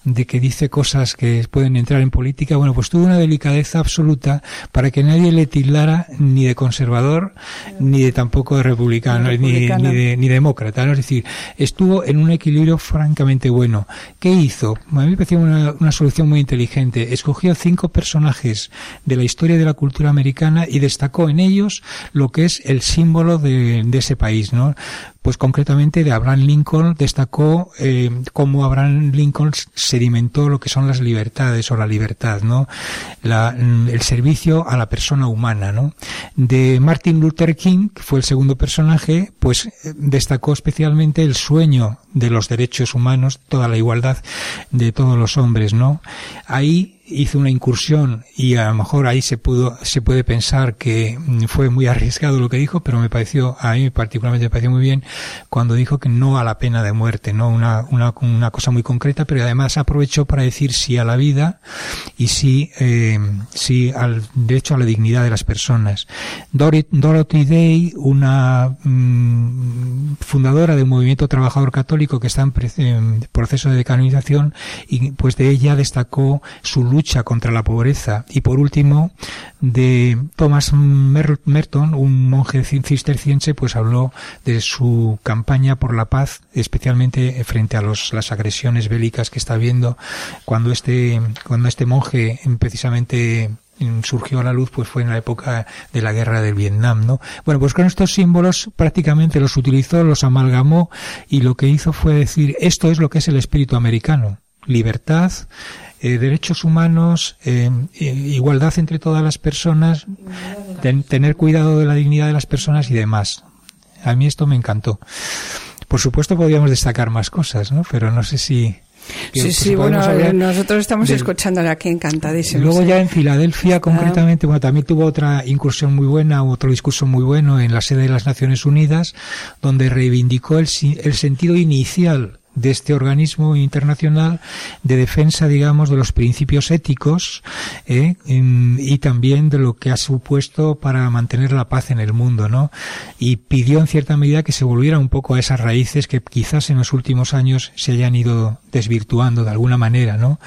de que dice cosas que pueden entrar en política, bueno, pues tuvo una delicadeza absoluta para que nadie le tildara ni de conservador, ni de tampoco de republicano, ni, ni de, ni demócrata, ¿no? Es decir, estuvo en un equilibrio francamente bueno. ¿Qué hizo? A mí me pareció una, una solución muy inteligente. Escogió cinco personajes de la historia de la cultura americana y destacó en ellos lo que es el símbolo de, de ese país, ¿no? Pues concretamente de Abraham Lincoln destacó eh, cómo Abraham Lincoln sedimentó lo que son las libertades o la libertad, ¿no? La, mm, el servicio a la persona humana, ¿no? De Martin Luther King, que fue el segundo personaje, pues eh, destacó especialmente el sueño de los derechos humanos, toda la igualdad de todos los hombres, ¿no? Ahí hizo una incursión y a lo mejor ahí se pudo se puede pensar que mm, fue muy arriesgado lo que dijo pero me pareció a mí particularmente me pareció muy bien cuando dijo que no a la pena de muerte no una una, una cosa muy concreta pero además aprovechó para decir sí a la vida y sí eh, sí al derecho a la dignidad de las personas. Dorothy, Dorothy Day una mm, fundadora del movimiento trabajador católico que está en, pre- en proceso de decanonización y pues de ella destacó su lucha contra la pobreza. Y por último de Thomas Mer- Merton un monje cisterciense pues habló de su campaña por la paz especialmente frente a los, las agresiones bélicas que está habiendo. Cuando este cuando este monje precisamente surgió a la luz pues fue en la época de la guerra del Vietnam, ¿no? Bueno, pues con estos símbolos prácticamente los utilizó, los amalgamó y lo que hizo fue decir esto es lo que es el espíritu americano, libertad, eh, derechos humanos, eh, eh, igualdad entre todas las personas, ten- tener cuidado de la dignidad de las personas y demás. A mí esto me encantó. Por supuesto podríamos destacar más cosas, ¿no? Pero no sé si Sí, pues, sí, bueno, nosotros estamos del- escuchándola aquí encantadísimos. Luego ya en Filadelfia concretamente, bueno, también tuvo otra incursión muy buena, otro discurso muy bueno en la sede de las Naciones Unidas, donde reivindicó el sentido inicial de este organismo internacional de defensa, digamos, de los principios éticos ¿eh? em, y también de lo que ha supuesto para mantener la paz en el mundo, ¿no? Y pidió en cierta medida que se volviera un poco a esas raíces que quizás en los últimos años se hayan ido desvirtuando de alguna manera, ¿no?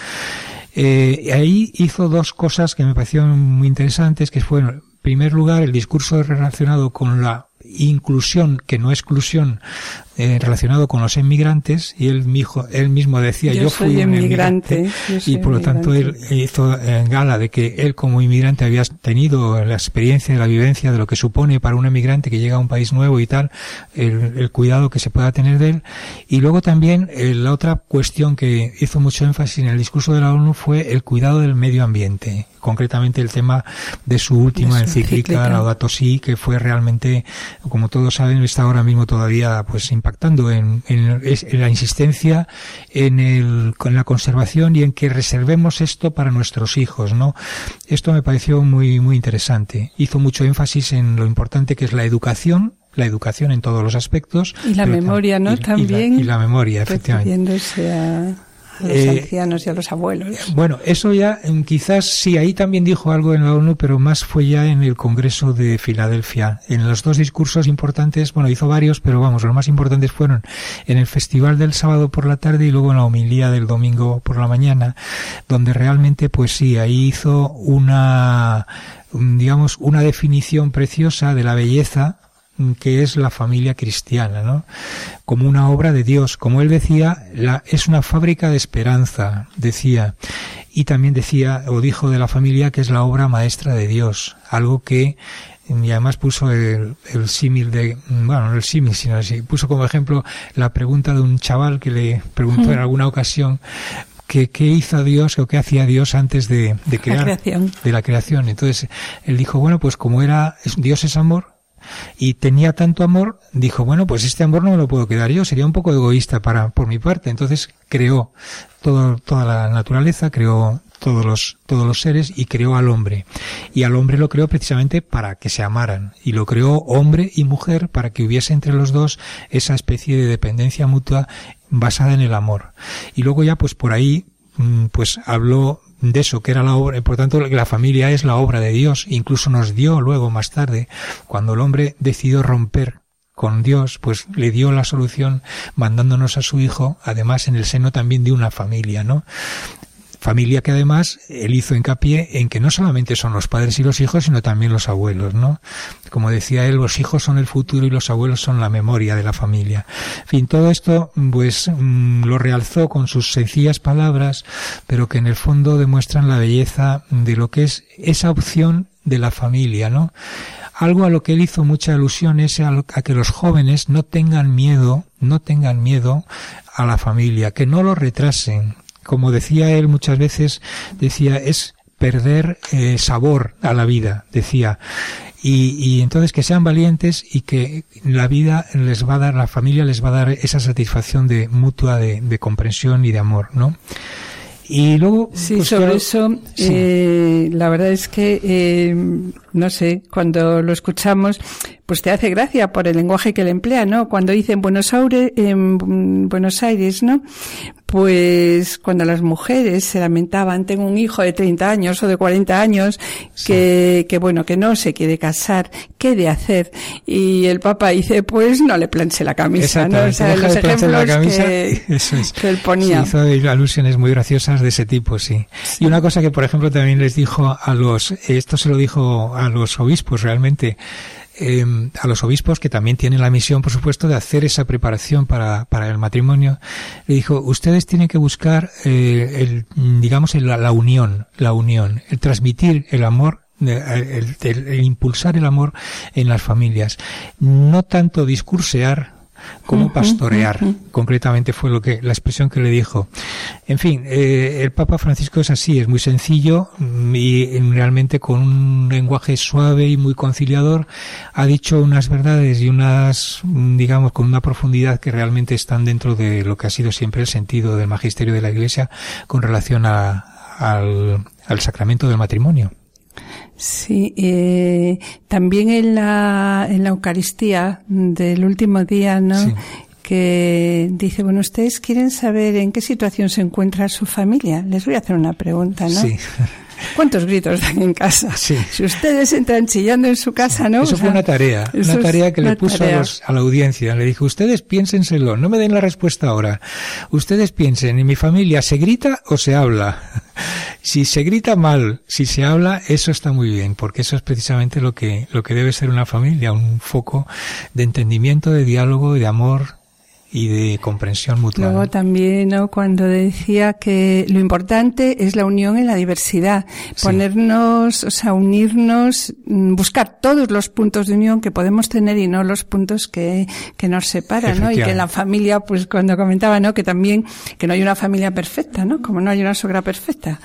Eh, ahí hizo dos cosas que me parecieron muy interesantes, que fueron, en primer lugar, el discurso relacionado con la inclusión, que no exclusión, eh, relacionado con los inmigrantes, y él, mijo, él mismo decía, yo, Yo fui soy un inmigrante, inmigrante, y por lo tanto él hizo en gala de que él como inmigrante había tenido la experiencia, la vivencia de lo que supone para un inmigrante que llega a un país nuevo y tal, el, el cuidado que se pueda tener de él. Y luego también eh, la otra cuestión que hizo mucho énfasis en el discurso de la ONU fue el cuidado del medio ambiente, concretamente el tema de su última De su encíclica, encíclica. Laudato Si, que fue realmente, como todos saben, está ahora mismo todavía pues impactando en, en- en la insistencia en el, con la conservación y en que reservemos esto para nuestros hijos, ¿no? Esto me pareció muy, muy interesante. Hizo mucho énfasis en lo importante que es la educación, la educación en todos los aspectos. Y la tam- memoria, ¿no? y- y la- También. Y la, memoria, efectivamente. a, a los Eh, ancianos y a los abuelos. Bueno, eso ya mm, quizás sí, ahí también dijo algo en la ONU, pero más fue ya en el Congreso de Filadelfia. En los dos discursos importantes, bueno, hizo varios, pero vamos, los más importantes fueron en el festival del sábado por la tarde y luego en la homilía del domingo por la mañana, donde realmente, pues sí, ahí hizo una, mm, digamos, una definición preciosa de la belleza que es la familia cristiana, ¿no? Como una obra de Dios. Como él decía, la, es una fábrica de esperanza, decía. Y también decía, o dijo de la familia, que es la obra maestra de Dios. Algo que, y además puso el, el símil de, bueno, no el símil, sino así, puso como ejemplo la pregunta de un chaval que le preguntó en alguna ocasión, que qué hizo Dios o qué hacía Dios antes de, de crear creación. de la creación. Entonces él dijo, bueno, pues como era Dios es amor y tenía tanto amor, dijo, bueno, pues este amor no me lo puedo quedar yo, sería un poco egoísta para por mi parte. Entonces creó toda la naturaleza, creó todos los todos los seres y creó al hombre. Y al hombre lo creó precisamente para que se amaran y lo creó hombre y mujer para que hubiese entre los dos esa especie de dependencia mutua basada en el amor. Y luego ya pues por ahí mm, pues habló de eso, que era la obra, por tanto la familia es la obra de Dios, incluso nos dio luego más tarde, cuando el hombre decidió romper con Dios, pues le dio la solución mandándonos a su hijo, además en el seno también de una familia, ¿no? Familia que además él hizo hincapié en que no solamente son los padres y los hijos, sino también los abuelos, ¿no? Como decía él, los hijos son el futuro y los abuelos son la memoria de la familia. En fin, todo esto, pues, mm, lo realzó con sus sencillas palabras, pero que en el fondo demuestran la belleza de lo que es esa opción de la familia, ¿no? Algo a lo que él hizo mucha alusión es a, que los jóvenes no tengan miedo, no tengan miedo a la familia, que no lo retrasen. Como decía él muchas veces, decía, es perder eh, sabor a la vida, decía. Y, y entonces que sean valientes y que la vida les va a dar, la familia les va a dar esa satisfacción de mutua de, de comprensión y de amor, ¿no? Y luego, Sí, pues, sobre claro, eso, sí. eh, la verdad es que, eh, no sé, cuando lo escuchamos, pues te hace gracia por el lenguaje que le emplea, ¿no? Cuando dice en Buenos Aires, en Buenos Aires, ¿no? Pues cuando las mujeres se lamentaban, tengo un hijo de 30 años o de 40 años que, que bueno, que no se quiere casar, ¿qué de hacer? Y el Papa dice, pues no le planche la camisa, ¿no? O sea, deja los ejemplos la camisa, que, eso es. que él ponía. Hizo alusiones muy graciosas de ese tipo, sí. Y una cosa que, por ejemplo, también les dijo a los, esto se lo dijo a los obispos realmente, eh, a los obispos que también tienen la misión, por supuesto, de hacer esa preparación para, para el matrimonio, le dijo, ustedes tienen que buscar, eh, el, digamos, el- la, unión, la unión, el transmitir el amor el, el- el impulsar el amor en las familias. No tanto discursear como pastorear. Concretamente fue lo que la expresión que le dijo. En fin, eh, el Papa Francisco es así, es muy sencillo mm, y eh, realmente con un lenguaje suave y muy conciliador ha dicho unas verdades y unas, mm, digamos, con una profundidad que realmente están dentro de lo que ha sido siempre el sentido del magisterio de la Iglesia con relación a- al, al sacramento del matrimonio. Sí, eh, también en la, en la Eucaristía del último día, ¿no? Sí. que dice, bueno, ustedes quieren saber en qué situación se encuentra su familia. Les voy a hacer una pregunta, ¿no? Sí. ¿Cuántos gritos dan en casa? Sí. Si ustedes entran chillando en su casa, ¿no? Eso fue una tarea, una tarea que le puso a, los- a la audiencia. Le dijo, ustedes piénsenselo, no me den la respuesta ahora. Ustedes piensen, ¿en mi familia se grita o se habla? Si se grita mal, si se habla, eso está muy bien, porque eso es precisamente lo que, lo que debe ser una familia, un foco de entendimiento, de diálogo, de amor y de comprensión mutua. Luego ¿no? también, ¿no? Cuando decía que lo importante es la unión en la diversidad, Sí. ponernos, o sea, unirnos, mm, buscar todos los puntos de unión que podemos tener y no los puntos que, que nos separan, ¿no? Y que en la familia, pues cuando comentaba, ¿no? Que también, que no hay una familia perfecta, ¿no? Como no hay una suegra perfecta.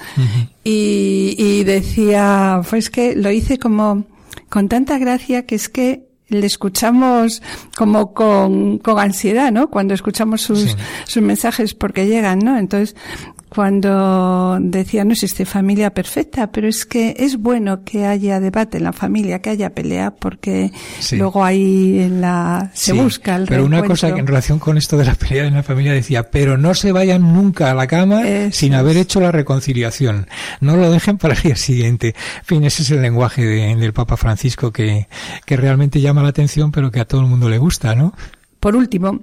Y, y decía, pues que lo hice como con tanta gracia que es que le escuchamos como con, con ansiedad, ¿no? Cuando escuchamos sus, Sí. sus mensajes porque llegan, ¿no? Entonces, cuando decía, no existe familia perfecta, pero es que es bueno que haya debate en la familia, que haya pelea, porque Sí. luego ahí en la, se Sí, busca el Pero una cosa que en relación con esto de la pelea en la familia decía, pero no se vayan nunca a la cama Eso sin haber hecho la reconciliación. No lo dejen para el día siguiente. En fin, ese es el lenguaje de- del Papa Francisco que, que realmente llama la atención, pero que a todo el mundo le gusta, ¿no? Por último,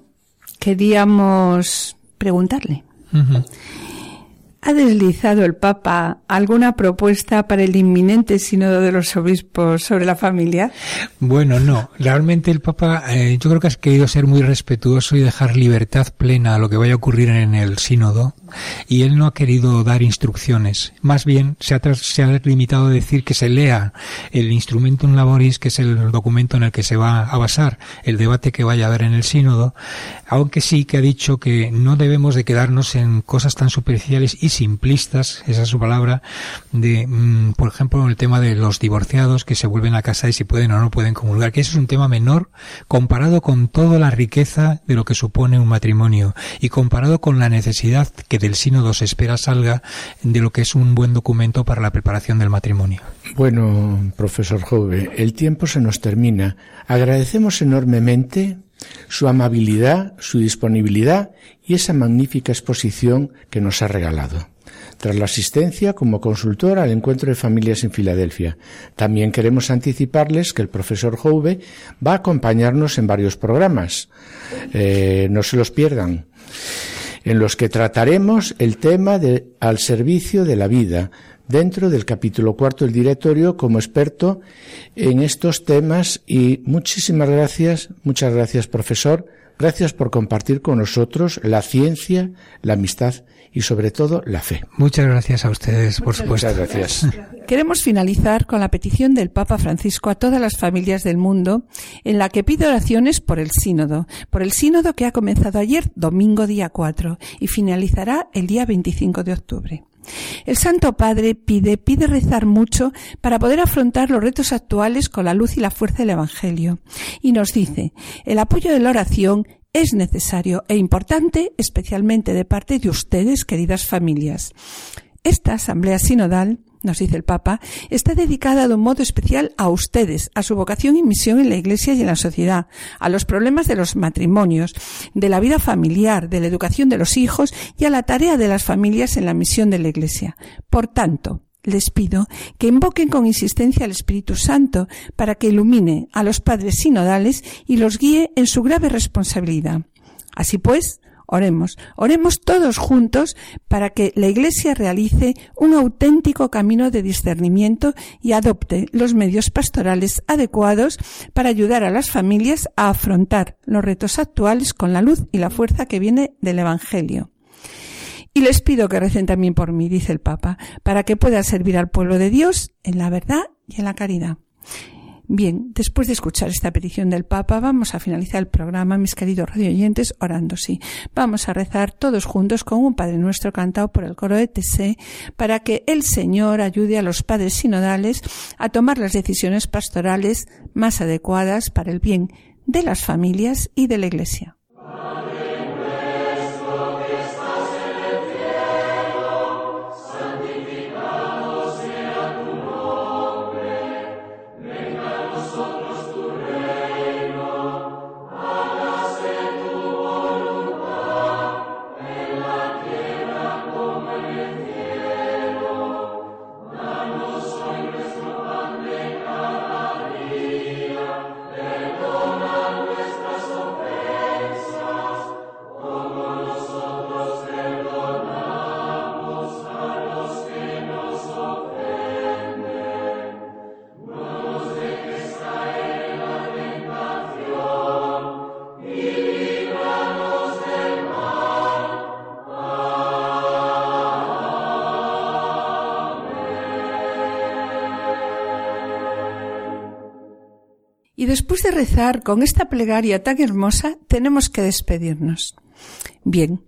queríamos preguntarle. ¿Ha deslizado el Papa alguna propuesta para el inminente sínodo de los obispos sobre la familia? Bueno, no. Realmente el Papa, eh, yo creo que ha querido ser muy respetuoso y dejar libertad plena a lo que vaya a ocurrir en el sínodo. Y él no ha querido dar instrucciones. Más bien, se ha, se ha limitado a decir que se lea el Instrumentum Laboris, que es el documento en el que se va a basar el debate que vaya a haber en el sínodo. Aunque sí que ha dicho que no debemos de quedarnos en cosas tan superficiales y simplistas, esa es su palabra, de, mm, por ejemplo, el tema de los divorciados que se vuelven a casa y si pueden o no pueden comulgar, que eso es un tema menor comparado con toda la riqueza de lo que supone un matrimonio y comparado con la necesidad que del sínodo se espera salga de lo que es un buen documento para la preparación del matrimonio. Bueno, profesor Jove, el tiempo se nos termina. Agradecemos enormemente su amabilidad, su disponibilidad y esa magnífica exposición que nos ha regalado. Tras la asistencia como consultor al encuentro de familias en Filadelfia, también queremos anticiparles que el profesor Jove va a acompañarnos en varios programas. Eh, no se los pierdan en los que trataremos el tema de al servicio de la vida dentro del capítulo cuarto del directorio como experto en estos temas. Y muchísimas gracias, muchas gracias profesor, gracias por compartir con nosotros la ciencia, la amistad y sobre todo la fe. Muchas gracias a ustedes, por supuesto. Muchas gracias. Queremos finalizar con la petición del Papa Francisco a todas las familias del mundo, en la que pide oraciones por el sínodo, por el sínodo que ha comenzado ayer, domingo día 4, y finalizará el día 25 de octubre. El Santo Padre pide, pide rezar mucho para poder afrontar los retos actuales con la luz y la fuerza del Evangelio. Y nos dice, el apoyo de la oración es necesario e importante, especialmente de parte de ustedes, queridas familias. Esta asamblea sinodal, nos dice el Papa, está dedicada de un modo especial a ustedes, a su vocación y misión en la Iglesia y en la sociedad, a los problemas de los matrimonios, de la vida familiar, de la educación de los hijos y a la tarea de las familias en la misión de la Iglesia. Por tanto, les pido que invoquen con insistencia al Espíritu Santo para que ilumine a los padres sinodales y los guíe en su grave responsabilidad. Así pues, oremos, oremos todos juntos para que la Iglesia realice un auténtico camino de discernimiento y adopte los medios pastorales adecuados para ayudar a las familias a afrontar los retos actuales con la luz y la fuerza que viene del Evangelio. Y les pido que recen también por mí, dice el Papa, para que pueda servir al pueblo de Dios en la verdad y en la caridad. Bien, después de escuchar esta petición del Papa, vamos a finalizar el programa, mis queridos radioyentes, orando sí. Vamos a rezar todos juntos con un Padre Nuestro cantado por el coro de para que el Señor ayude a los padres sinodales a tomar las decisiones pastorales más adecuadas para el bien de las familias y de la Iglesia. Después de rezar con esta plegaria tan hermosa, tenemos que despedirnos. Bien,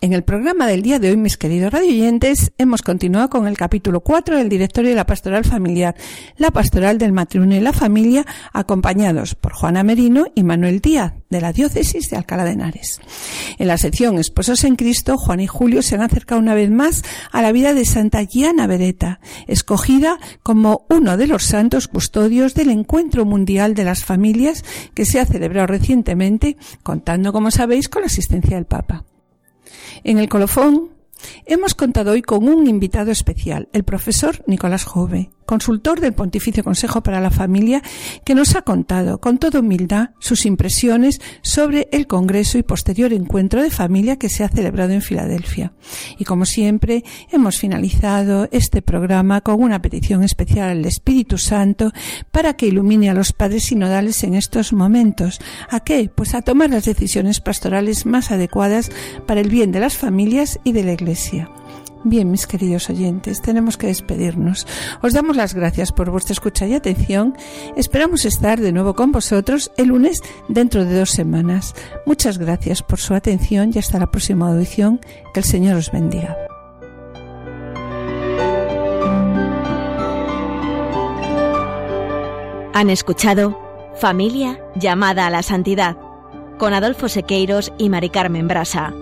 en el programa del día de hoy, mis queridos radioyentes, hemos continuado con el capítulo 4 del directorio de la pastoral familiar, la pastoral del matrimonio y la familia, acompañados por Juana Merino y Manuel Díaz, de la diócesis de Alcalá de Henares. En la sección Esposos en Cristo, Juan y Julio se han acercado una vez más a la vida de Santa Giana Beretta, escogida como uno de los santos custodios del Encuentro Mundial de las Familias que se ha celebrado recientemente, contando, como sabéis, con la asistencia del Papa. En el colofón hemos contado hoy con un invitado especial, el profesor Nicolás Jove, consultor del Pontificio Consejo para la Familia, que nos ha contado con toda humildad sus impresiones sobre el Congreso y posterior encuentro de familia que se ha celebrado en Filadelfia. Y como siempre, hemos finalizado este programa con una petición especial al Espíritu Santo para que ilumine a los padres sinodales en estos momentos. ¿A qué? Pues a tomar las decisiones pastorales más adecuadas para el bien de las familias y de la Iglesia. Bien, mis queridos oyentes, tenemos que despedirnos. Os damos las gracias por vuestra escucha y atención. Esperamos estar de nuevo con vosotros el lunes dentro de dos semanas. Muchas gracias por su atención y hasta la próxima audición. Que el Señor os bendiga. Han escuchado Familia llamada a la santidad con Adolfo Sequeiros y Mari Carmen Brasa.